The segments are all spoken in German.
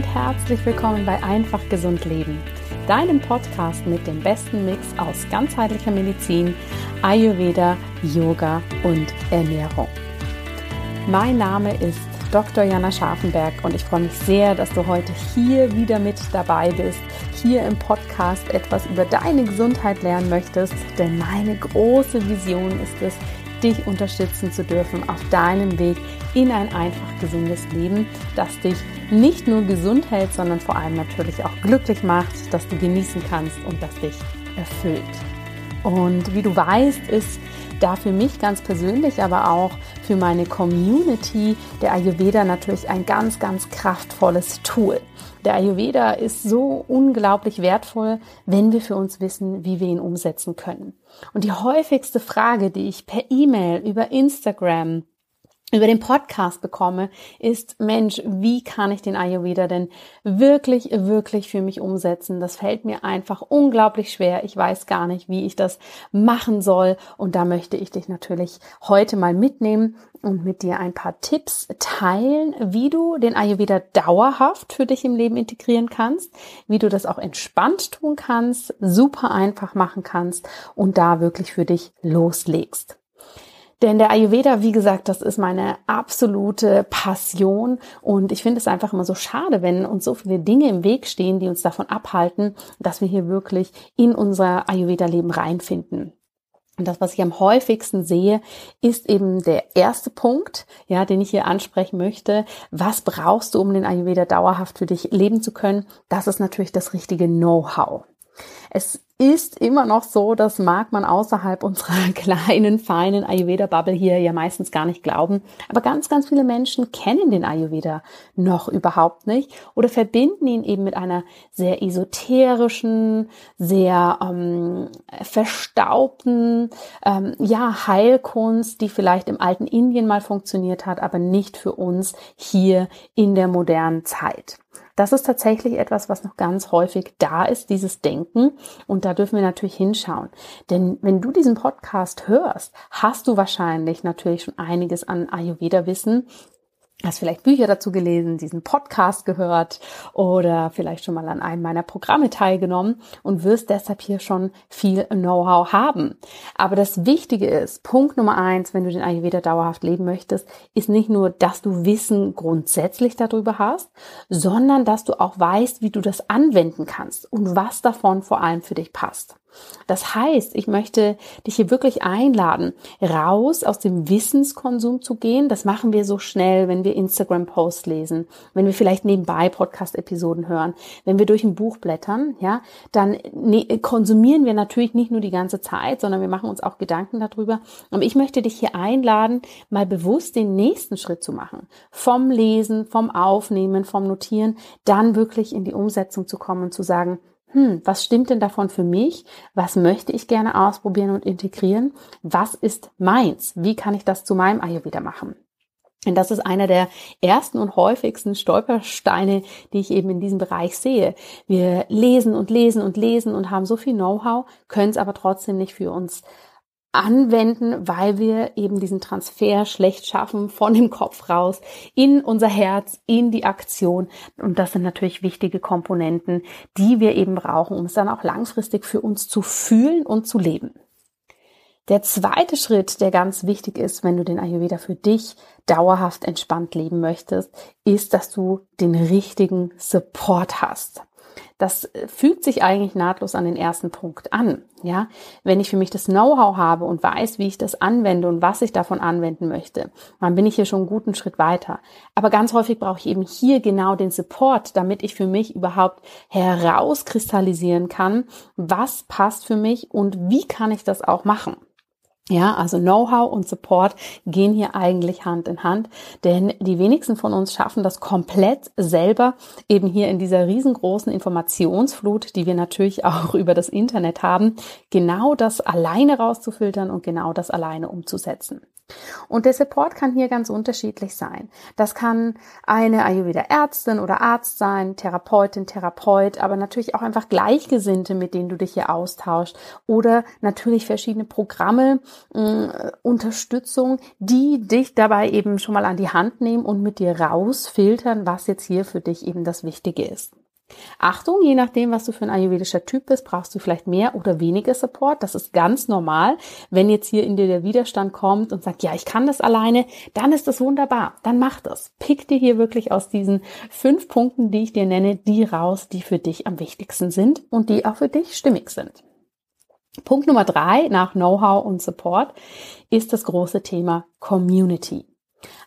und herzlich willkommen bei Einfach Gesund Leben, deinem Podcast mit dem besten Mix aus ganzheitlicher Medizin, Ayurveda, Yoga und Ernährung. Mein Name ist Dr. Jana Scharfenberg und ich freue mich sehr, dass du heute hier wieder mit dabei bist, hier im Podcast etwas über deine Gesundheit lernen möchtest, denn meine große Vision ist es, dich unterstützen zu dürfen auf deinem Weg in ein einfach gesundes Leben, das dich nicht nur gesund hält, sondern vor allem natürlich auch glücklich macht, dass du genießen kannst und das dich erfüllt. Und wie du weißt, ist da für mich ganz persönlich, aber auch für meine Community der Ayurveda natürlich ein ganz, ganz kraftvolles Tool. Der Ayurveda ist so unglaublich wertvoll, wenn wir für uns wissen, wie wir ihn umsetzen können. Und die häufigste Frage, die ich per E-Mail, über Instagram, über den Podcast bekomme, ist, Mensch, wie kann ich den Ayurveda denn wirklich, wirklich für mich umsetzen? Das fällt mir einfach unglaublich schwer. Ich weiß gar nicht, wie ich das machen soll. Und da möchte ich dich natürlich heute mal mitnehmen und mit dir ein paar Tipps teilen, wie du den Ayurveda dauerhaft für dich im Leben integrieren kannst, wie du das auch entspannt tun kannst, super einfach machen kannst und da wirklich für dich loslegst. Denn der Ayurveda, wie gesagt, das ist meine absolute Passion und ich finde es einfach immer so schade, wenn uns so viele Dinge im Weg stehen, die uns davon abhalten, dass wir hier wirklich in unser Ayurveda-Leben reinfinden. Und das, was ich am häufigsten sehe, ist eben der erste Punkt, ja, den ich hier ansprechen möchte. Was brauchst du, um den Ayurveda dauerhaft für dich leben zu können? Das ist natürlich das richtige Know-how. Es ist immer noch so, das mag man außerhalb unserer kleinen, feinen Ayurveda-Bubble hier ja meistens gar nicht glauben. Aber ganz, ganz viele Menschen kennen den Ayurveda noch überhaupt nicht oder verbinden ihn eben mit einer sehr esoterischen, sehr ähm, verstaubten, ähm, ja, Heilkunst, die vielleicht im alten Indien mal funktioniert hat, aber nicht für uns hier in der modernen Zeit. Das ist tatsächlich etwas, was noch ganz häufig da ist, dieses Denken. Und da dürfen wir natürlich hinschauen. Denn wenn du diesen Podcast hörst, hast du wahrscheinlich natürlich schon einiges an Ayurveda-Wissen hast vielleicht Bücher dazu gelesen, diesen Podcast gehört oder vielleicht schon mal an einem meiner Programme teilgenommen und wirst deshalb hier schon viel Know-how haben. Aber das Wichtige ist, Punkt Nummer eins, wenn du den Ayurveda dauerhaft leben möchtest, ist nicht nur, dass du Wissen grundsätzlich darüber hast, sondern dass du auch weißt, wie du das anwenden kannst und was davon vor allem für dich passt. Das heißt, ich möchte dich hier wirklich einladen, raus aus dem Wissenskonsum zu gehen. Das machen wir so schnell, wenn wir Instagram-Posts lesen, wenn wir vielleicht nebenbei Podcast-Episoden hören, wenn wir durch ein Buch blättern, ja, dann ne, konsumieren wir natürlich nicht nur die ganze Zeit, sondern wir machen uns auch Gedanken darüber. Aber ich möchte dich hier einladen, mal bewusst den nächsten Schritt zu machen. Vom Lesen, vom Aufnehmen, vom Notieren, dann wirklich in die Umsetzung zu kommen und zu sagen, hm, was stimmt denn davon für mich? Was möchte ich gerne ausprobieren und integrieren? Was ist meins? Wie kann ich das zu meinem Ayurveda machen? Und das ist einer der ersten und häufigsten Stolpersteine, die ich eben in diesem Bereich sehe. Wir lesen und lesen und lesen und haben so viel Know-how, können es aber trotzdem nicht für uns anwenden, weil wir eben diesen Transfer schlecht schaffen von dem Kopf raus in unser Herz, in die Aktion. Und das sind natürlich wichtige Komponenten, die wir eben brauchen, um es dann auch langfristig für uns zu fühlen und zu leben. Der zweite Schritt, der ganz wichtig ist, wenn du den Ayurveda für dich dauerhaft entspannt leben möchtest, ist, dass du den richtigen Support hast das fügt sich eigentlich nahtlos an den ersten Punkt an. Ja, wenn ich für mich das Know-how habe und weiß, wie ich das anwende und was ich davon anwenden möchte, dann bin ich hier schon einen guten Schritt weiter. Aber ganz häufig brauche ich eben hier genau den Support, damit ich für mich überhaupt herauskristallisieren kann, was passt für mich und wie kann ich das auch machen. Ja, also Know-how und Support gehen hier eigentlich Hand in Hand, denn die wenigsten von uns schaffen das komplett selber eben hier in dieser riesengroßen Informationsflut, die wir natürlich auch über das Internet haben, genau das alleine rauszufiltern und genau das alleine umzusetzen. Und der Support kann hier ganz unterschiedlich sein. Das kann eine Ayurveda-Ärztin oder Arzt sein, Therapeutin, Therapeut, aber natürlich auch einfach Gleichgesinnte, mit denen du dich hier austauschst oder natürlich verschiedene Programme, äh, Unterstützung, die dich dabei eben schon mal an die Hand nehmen und mit dir rausfiltern, was jetzt hier für dich eben das Wichtige ist. Achtung, je nachdem, was du für ein ayurvedischer Typ bist, brauchst du vielleicht mehr oder weniger Support. Das ist ganz normal. Wenn jetzt hier in dir der Widerstand kommt und sagt, ja, ich kann das alleine, dann ist das wunderbar. Dann mach das. Pick dir hier wirklich aus diesen fünf Punkten, die ich dir nenne, die raus, die für dich am wichtigsten sind und die auch für dich stimmig sind. Punkt Nummer drei nach Know-how und Support ist das große Thema Community.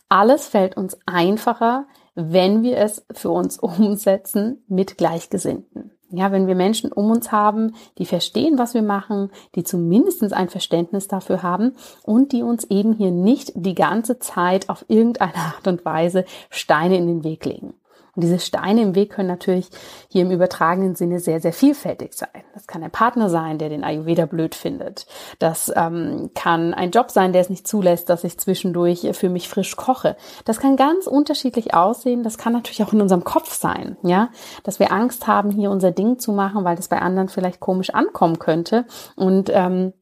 Alles fällt uns einfacher, wenn wir es für uns umsetzen mit Gleichgesinnten. Ja, wenn wir Menschen um uns haben, die verstehen, was wir machen, die zumindest ein Verständnis dafür haben und die uns eben hier nicht die ganze Zeit auf irgendeine Art und Weise Steine in den Weg legen. Und diese Steine im Weg können natürlich hier im übertragenen Sinne sehr, sehr vielfältig sein. Das kann ein Partner sein, der den Ayurveda blöd findet. Das ähm, kann ein Job sein, der es nicht zulässt, dass ich zwischendurch für mich frisch koche. Das kann ganz unterschiedlich aussehen. Das kann natürlich auch in unserem Kopf sein, ja, dass wir Angst haben, hier unser Ding zu machen, weil das bei anderen vielleicht komisch ankommen könnte und ähm,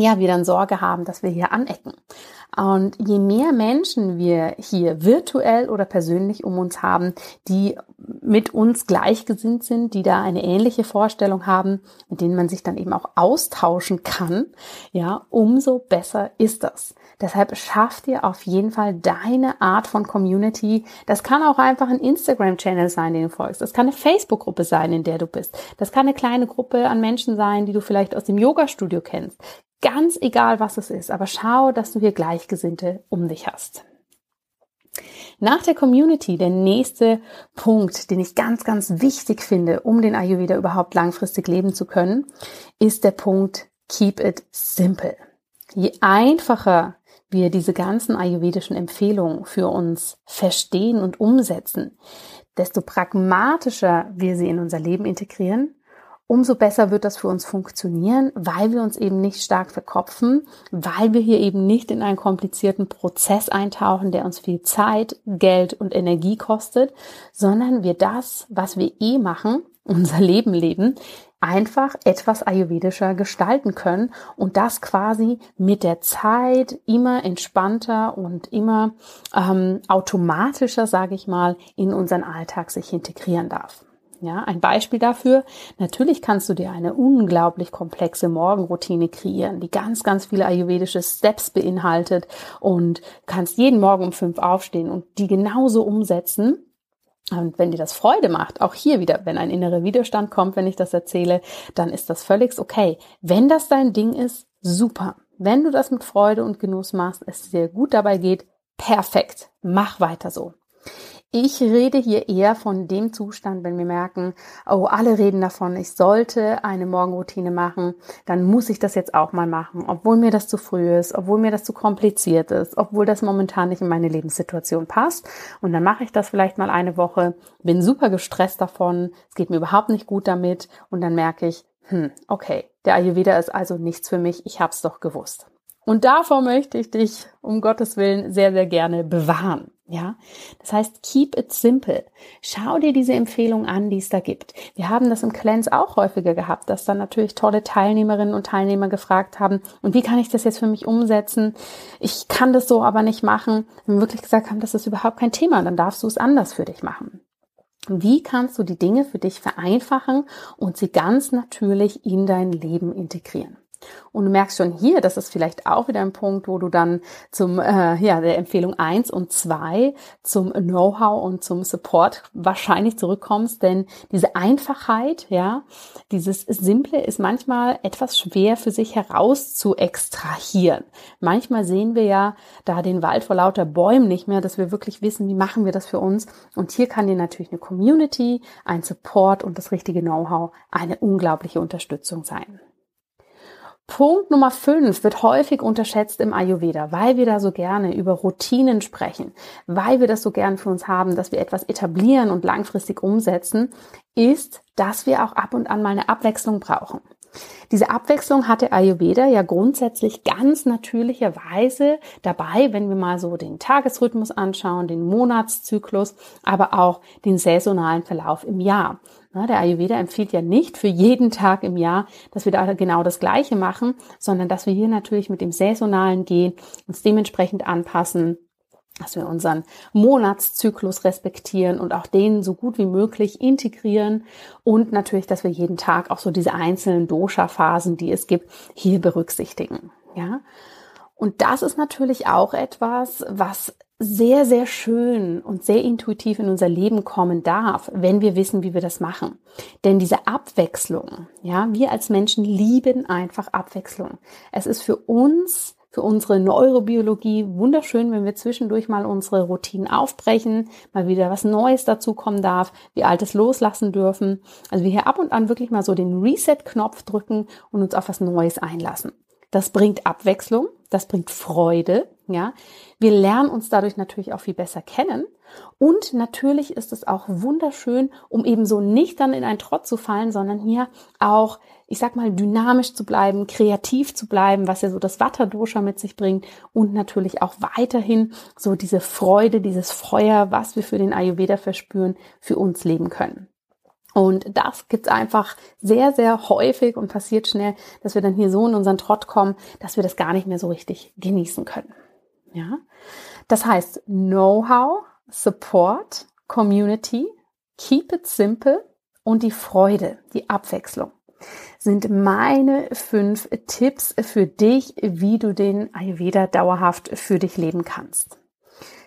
ja, wir dann Sorge haben, dass wir hier anecken. Und je mehr Menschen wir hier virtuell oder persönlich um uns haben, die mit uns gleichgesinnt sind, die da eine ähnliche Vorstellung haben, mit denen man sich dann eben auch austauschen kann, ja, umso besser ist das. Deshalb schaff dir auf jeden Fall deine Art von Community. Das kann auch einfach ein Instagram-Channel sein, den du folgst. Das kann eine Facebook-Gruppe sein, in der du bist. Das kann eine kleine Gruppe an Menschen sein, die du vielleicht aus dem Yoga-Studio kennst. Ganz egal, was es ist, aber schau, dass du hier Gleichgesinnte um dich hast. Nach der Community, der nächste Punkt, den ich ganz, ganz wichtig finde, um den Ayurveda überhaupt langfristig leben zu können, ist der Punkt Keep it simple. Je einfacher wir diese ganzen ayurvedischen Empfehlungen für uns verstehen und umsetzen, desto pragmatischer wir sie in unser Leben integrieren umso besser wird das für uns funktionieren, weil wir uns eben nicht stark verkopfen, weil wir hier eben nicht in einen komplizierten Prozess eintauchen, der uns viel Zeit, Geld und Energie kostet, sondern wir das, was wir eh machen, unser Leben leben, einfach etwas ayurvedischer gestalten können und das quasi mit der Zeit immer entspannter und immer ähm, automatischer, sage ich mal, in unseren Alltag sich integrieren darf. Ja, ein Beispiel dafür. Natürlich kannst du dir eine unglaublich komplexe Morgenroutine kreieren, die ganz, ganz viele ayurvedische Steps beinhaltet und kannst jeden Morgen um fünf aufstehen und die genauso umsetzen. Und wenn dir das Freude macht, auch hier wieder, wenn ein innerer Widerstand kommt, wenn ich das erzähle, dann ist das völlig okay. Wenn das dein Ding ist, super. Wenn du das mit Freude und Genuss machst, es dir gut dabei geht, perfekt. Mach weiter so. Ich rede hier eher von dem Zustand, wenn wir merken, oh, alle reden davon, ich sollte eine Morgenroutine machen, dann muss ich das jetzt auch mal machen, obwohl mir das zu früh ist, obwohl mir das zu kompliziert ist, obwohl das momentan nicht in meine Lebenssituation passt. Und dann mache ich das vielleicht mal eine Woche, bin super gestresst davon, es geht mir überhaupt nicht gut damit und dann merke ich, hm, okay, der Ayurveda ist also nichts für mich, ich hab's doch gewusst. Und davor möchte ich dich um Gottes Willen sehr, sehr gerne bewahren. Ja, das heißt, keep it simple. Schau dir diese Empfehlung an, die es da gibt. Wir haben das im Cleanse auch häufiger gehabt, dass dann natürlich tolle Teilnehmerinnen und Teilnehmer gefragt haben, und wie kann ich das jetzt für mich umsetzen? Ich kann das so aber nicht machen. Wenn wir wirklich gesagt haben, das ist überhaupt kein Thema, dann darfst du es anders für dich machen. Wie kannst du die Dinge für dich vereinfachen und sie ganz natürlich in dein Leben integrieren? Und du merkst schon hier, das ist vielleicht auch wieder ein Punkt, wo du dann zum, äh, ja, der Empfehlung eins und zwei zum Know-how und zum Support wahrscheinlich zurückkommst, denn diese Einfachheit, ja, dieses Simple ist manchmal etwas schwer für sich heraus zu extrahieren. Manchmal sehen wir ja da den Wald vor lauter Bäumen nicht mehr, dass wir wirklich wissen, wie machen wir das für uns. Und hier kann dir natürlich eine Community, ein Support und das richtige Know-how eine unglaubliche Unterstützung sein. Punkt Nummer 5 wird häufig unterschätzt im Ayurveda, weil wir da so gerne über Routinen sprechen, weil wir das so gern für uns haben, dass wir etwas etablieren und langfristig umsetzen, ist, dass wir auch ab und an mal eine Abwechslung brauchen. Diese Abwechslung hat der Ayurveda ja grundsätzlich ganz natürlicherweise dabei, wenn wir mal so den Tagesrhythmus anschauen, den Monatszyklus, aber auch den saisonalen Verlauf im Jahr. Der Ayurveda empfiehlt ja nicht für jeden Tag im Jahr, dass wir da genau das Gleiche machen, sondern dass wir hier natürlich mit dem saisonalen gehen, uns dementsprechend anpassen, dass wir unseren Monatszyklus respektieren und auch den so gut wie möglich integrieren und natürlich, dass wir jeden Tag auch so diese einzelnen Dosha-Phasen, die es gibt, hier berücksichtigen. Ja. Und das ist natürlich auch etwas, was sehr, sehr schön und sehr intuitiv in unser Leben kommen darf, wenn wir wissen, wie wir das machen. Denn diese Abwechslung, ja, wir als Menschen lieben einfach Abwechslung. Es ist für uns für unsere Neurobiologie wunderschön, wenn wir zwischendurch mal unsere Routinen aufbrechen, mal wieder was Neues dazukommen darf, wir Altes loslassen dürfen. Also wir hier ab und an wirklich mal so den Reset-Knopf drücken und uns auf was Neues einlassen. Das bringt Abwechslung, das bringt Freude, ja. Wir lernen uns dadurch natürlich auch viel besser kennen. Und natürlich ist es auch wunderschön, um eben so nicht dann in einen Trott zu fallen, sondern hier auch ich sag mal, dynamisch zu bleiben, kreativ zu bleiben, was ja so das Vata-Dosha mit sich bringt und natürlich auch weiterhin so diese Freude, dieses Feuer, was wir für den Ayurveda verspüren, für uns leben können. Und das gibt's einfach sehr, sehr häufig und passiert schnell, dass wir dann hier so in unseren Trott kommen, dass wir das gar nicht mehr so richtig genießen können. Ja. Das heißt, Know-how, Support, Community, keep it simple und die Freude, die Abwechslung sind meine fünf Tipps für dich, wie du den Ayurveda dauerhaft für dich leben kannst.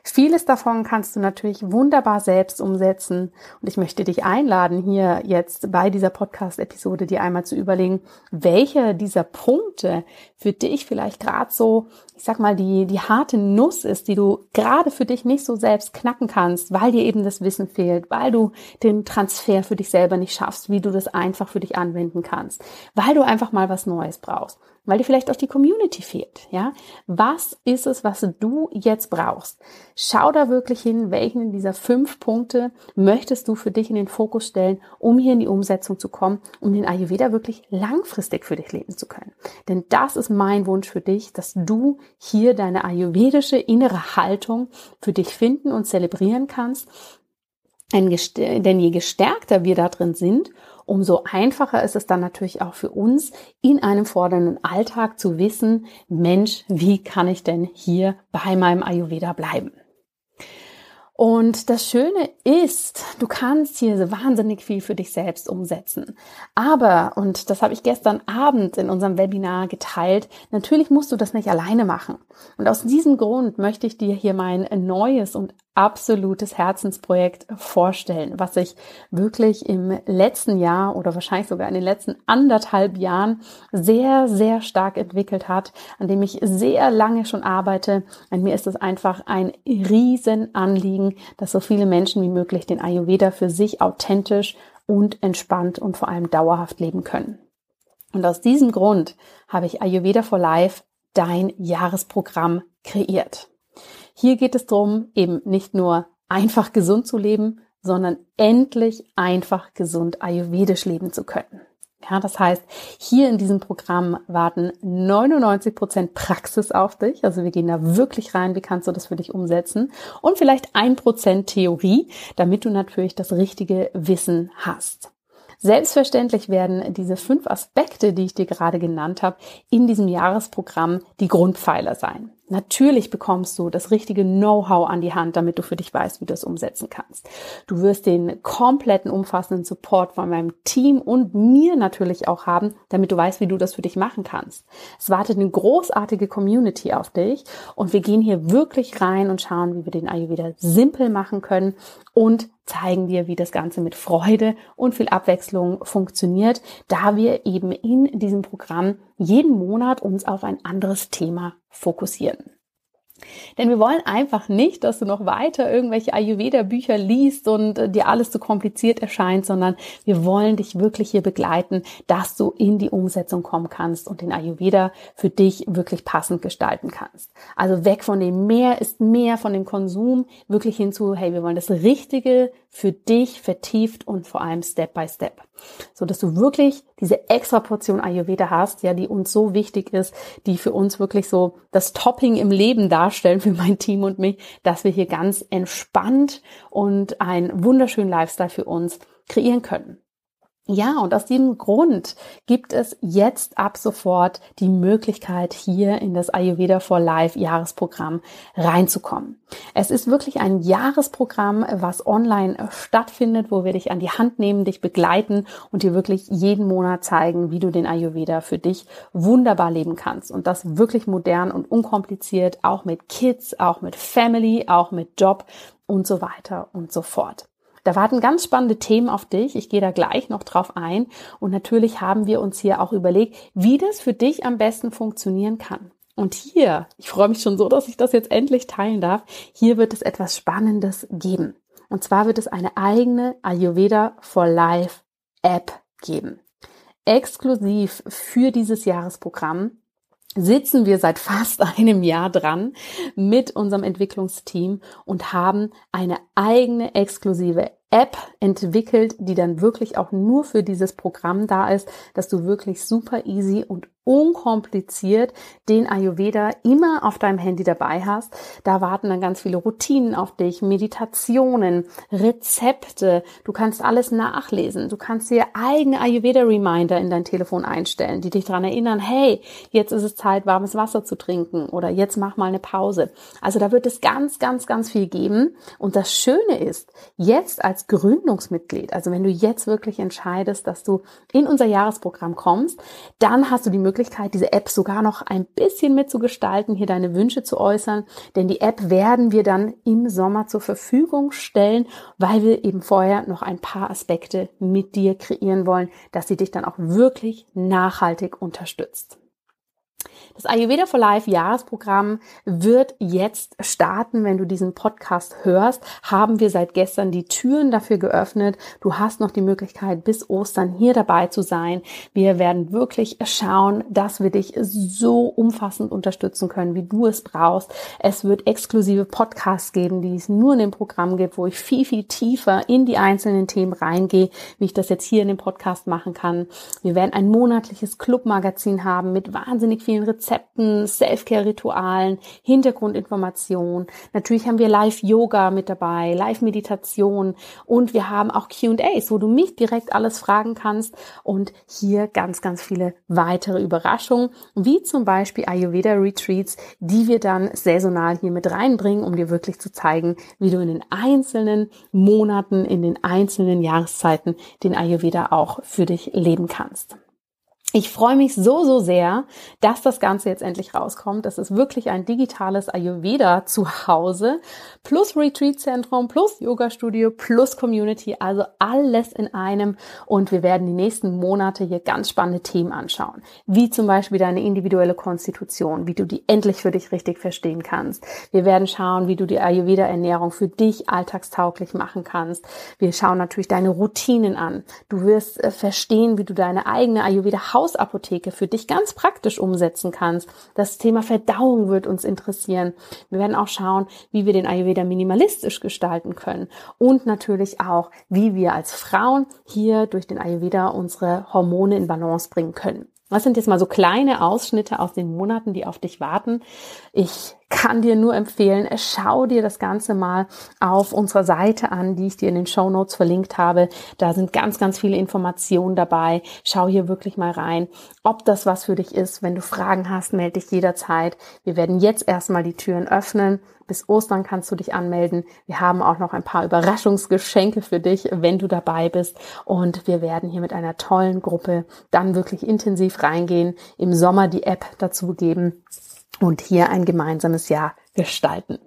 Vieles davon kannst du natürlich wunderbar selbst umsetzen. Und ich möchte dich einladen, hier jetzt bei dieser Podcast-Episode dir einmal zu überlegen, welche dieser Punkte für dich vielleicht gerade so, ich sag mal, die, die harte Nuss ist, die du gerade für dich nicht so selbst knacken kannst, weil dir eben das Wissen fehlt, weil du den Transfer für dich selber nicht schaffst, wie du das einfach für dich anwenden kannst, weil du einfach mal was Neues brauchst weil dir vielleicht auch die Community fehlt, ja? Was ist es, was du jetzt brauchst? Schau da wirklich hin, welchen dieser fünf Punkte möchtest du für dich in den Fokus stellen, um hier in die Umsetzung zu kommen, um den Ayurveda wirklich langfristig für dich leben zu können. Denn das ist mein Wunsch für dich, dass du hier deine ayurvedische innere Haltung für dich finden und zelebrieren kannst. Denn je gestärkter wir da drin sind, umso einfacher ist es dann natürlich auch für uns, in einem fordernden Alltag zu wissen, Mensch, wie kann ich denn hier bei meinem Ayurveda bleiben? Und das Schöne ist, du kannst hier wahnsinnig viel für dich selbst umsetzen. Aber, und das habe ich gestern Abend in unserem Webinar geteilt, natürlich musst du das nicht alleine machen. Und aus diesem Grund möchte ich dir hier mein neues und absolutes Herzensprojekt vorstellen, was sich wirklich im letzten Jahr oder wahrscheinlich sogar in den letzten anderthalb Jahren sehr, sehr stark entwickelt hat, an dem ich sehr lange schon arbeite. An mir ist es einfach ein Riesenanliegen, dass so viele Menschen wie möglich den Ayurveda für sich authentisch und entspannt und vor allem dauerhaft leben können. Und aus diesem Grund habe ich Ayurveda for Life, dein Jahresprogramm, kreiert. Hier geht es darum, eben nicht nur einfach gesund zu leben, sondern endlich einfach gesund ayurvedisch leben zu können. Ja, das heißt, hier in diesem Programm warten 99 Prozent Praxis auf dich. Also wir gehen da wirklich rein, wie kannst du das für dich umsetzen? Und vielleicht ein Prozent Theorie, damit du natürlich das richtige Wissen hast. Selbstverständlich werden diese fünf Aspekte, die ich dir gerade genannt habe, in diesem Jahresprogramm die Grundpfeiler sein. Natürlich bekommst du das richtige Know-how an die Hand, damit du für dich weißt, wie du es umsetzen kannst. Du wirst den kompletten umfassenden Support von meinem Team und mir natürlich auch haben, damit du weißt, wie du das für dich machen kannst. Es wartet eine großartige Community auf dich und wir gehen hier wirklich rein und schauen, wie wir den Ayurveda simpel machen können und zeigen dir, wie das Ganze mit Freude und viel Abwechslung funktioniert, da wir eben in diesem Programm jeden Monat uns auf ein anderes Thema fokussieren. Denn wir wollen einfach nicht, dass du noch weiter irgendwelche Ayurveda-Bücher liest und äh, dir alles zu kompliziert erscheint, sondern wir wollen dich wirklich hier begleiten, dass du in die Umsetzung kommen kannst und den Ayurveda für dich wirklich passend gestalten kannst. Also weg von dem mehr ist mehr von dem Konsum, wirklich hinzu, hey, wir wollen das Richtige für dich vertieft und vor allem Step by Step, so dass du wirklich diese extra Portion Ayurveda hast, ja, die uns so wichtig ist, die für uns wirklich so das Topping im Leben darstellen für mein Team und mich, dass wir hier ganz entspannt und einen wunderschönen Lifestyle für uns kreieren können. Ja, und aus diesem Grund gibt es jetzt ab sofort die Möglichkeit, hier in das Ayurveda for Life Jahresprogramm reinzukommen. Es ist wirklich ein Jahresprogramm, was online stattfindet, wo wir dich an die Hand nehmen, dich begleiten und dir wirklich jeden Monat zeigen, wie du den Ayurveda für dich wunderbar leben kannst. Und das wirklich modern und unkompliziert, auch mit Kids, auch mit Family, auch mit Job und so weiter und so fort. Da warten ganz spannende Themen auf dich. Ich gehe da gleich noch drauf ein. Und natürlich haben wir uns hier auch überlegt, wie das für dich am besten funktionieren kann. Und hier, ich freue mich schon so, dass ich das jetzt endlich teilen darf, hier wird es etwas Spannendes geben. Und zwar wird es eine eigene Ayurveda for Life App geben. Exklusiv für dieses Jahresprogramm sitzen wir seit fast einem Jahr dran mit unserem Entwicklungsteam und haben eine eigene exklusive App entwickelt, die dann wirklich auch nur für dieses Programm da ist, dass du wirklich super easy und unkompliziert den Ayurveda immer auf deinem Handy dabei hast. Da warten dann ganz viele Routinen auf dich, Meditationen, Rezepte. Du kannst alles nachlesen. Du kannst dir eigene Ayurveda-Reminder in dein Telefon einstellen, die dich daran erinnern, hey, jetzt ist es Zeit, warmes Wasser zu trinken oder jetzt mach mal eine Pause. Also da wird es ganz, ganz, ganz viel geben. Und das Schöne ist, jetzt als Gründungsmitglied, also wenn du jetzt wirklich entscheidest, dass du in unser Jahresprogramm kommst, dann hast du die Möglichkeit, Möglichkeit, diese App sogar noch ein bisschen mitzugestalten, hier deine Wünsche zu äußern, denn die App werden wir dann im Sommer zur Verfügung stellen, weil wir eben vorher noch ein paar Aspekte mit dir kreieren wollen, dass sie dich dann auch wirklich nachhaltig unterstützt. Das Ayurveda for Life Jahresprogramm wird jetzt starten. Wenn du diesen Podcast hörst, haben wir seit gestern die Türen dafür geöffnet. Du hast noch die Möglichkeit, bis Ostern hier dabei zu sein. Wir werden wirklich schauen, dass wir dich so umfassend unterstützen können, wie du es brauchst. Es wird exklusive Podcasts geben, die es nur in dem Programm gibt, wo ich viel, viel tiefer in die einzelnen Themen reingehe, wie ich das jetzt hier in dem Podcast machen kann. Wir werden ein monatliches Clubmagazin haben mit wahnsinnig vielen Rezepten Rezepten, Self-Care-Ritualen, Hintergrundinformationen. Natürlich haben wir Live-Yoga mit dabei, Live-Meditation und wir haben auch Q&As, wo du mich direkt alles fragen kannst und hier ganz, ganz viele weitere Überraschungen, wie zum Beispiel Ayurveda-Retreats, die wir dann saisonal hier mit reinbringen, um dir wirklich zu zeigen, wie du in den einzelnen Monaten, in den einzelnen Jahreszeiten den Ayurveda auch für dich leben kannst. Ich freue mich so, so sehr, dass das Ganze jetzt endlich rauskommt. Das ist wirklich ein digitales Ayurveda zu Hause, plus Retreat-Zentrum, plus Yoga-Studio, plus Community, also alles in einem. Und wir werden die nächsten Monate hier ganz spannende Themen anschauen, wie zum Beispiel deine individuelle Konstitution, wie du die endlich für dich richtig verstehen kannst. Wir werden schauen, wie du die Ayurveda-Ernährung für dich alltagstauglich machen kannst. Wir schauen natürlich deine Routinen an. Du wirst äh, verstehen, wie du deine eigene Ayurveda Hausapotheke für dich ganz praktisch umsetzen kannst. Das Thema Verdauung wird uns interessieren. Wir werden auch schauen, wie wir den Ayurveda minimalistisch gestalten können und natürlich auch, wie wir als Frauen hier durch den Ayurveda unsere Hormone in Balance bringen können. Was sind jetzt mal so kleine Ausschnitte aus den Monaten, die auf dich warten? Ich kann dir nur empfehlen, schau dir das Ganze mal auf unserer Seite an, die ich dir in den Show Notes verlinkt habe. Da sind ganz, ganz viele Informationen dabei. Schau hier wirklich mal rein, ob das was für dich ist. Wenn du Fragen hast, melde dich jederzeit. Wir werden jetzt erstmal die Türen öffnen. Bis Ostern kannst du dich anmelden. Wir haben auch noch ein paar Überraschungsgeschenke für dich, wenn du dabei bist. Und wir werden hier mit einer tollen Gruppe dann wirklich intensiv reingehen, im Sommer die App dazu geben und hier ein gemeinsames Jahr gestalten.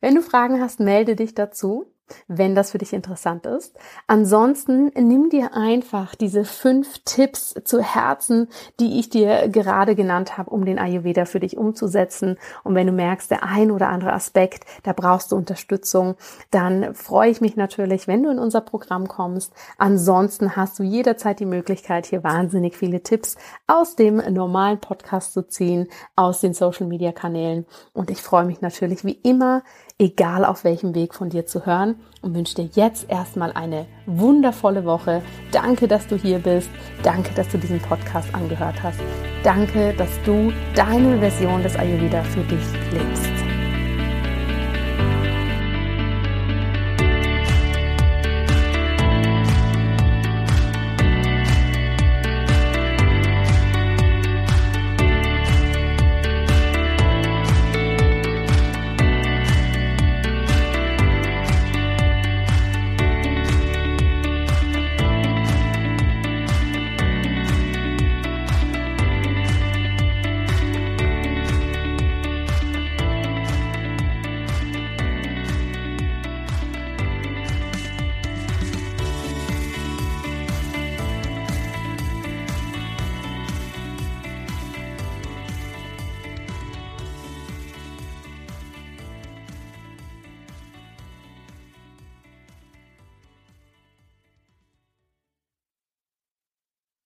Wenn du Fragen hast, melde dich dazu wenn das für dich interessant ist. Ansonsten nimm dir einfach diese fünf Tipps zu Herzen, die ich dir gerade genannt habe, um den Ayurveda für dich umzusetzen. Und wenn du merkst, der ein oder andere Aspekt, da brauchst du Unterstützung, dann freue ich mich natürlich, wenn du in unser Programm kommst. Ansonsten hast du jederzeit die Möglichkeit, hier wahnsinnig viele Tipps aus dem normalen Podcast zu ziehen, aus den Social Media Kanälen. Und ich freue mich natürlich wie immer egal auf welchem Weg von dir zu hören und wünsche dir jetzt erstmal eine wundervolle Woche. Danke, dass du hier bist. Danke, dass du diesen Podcast angehört hast. Danke, dass du deine Version des Ayurveda für dich lebst.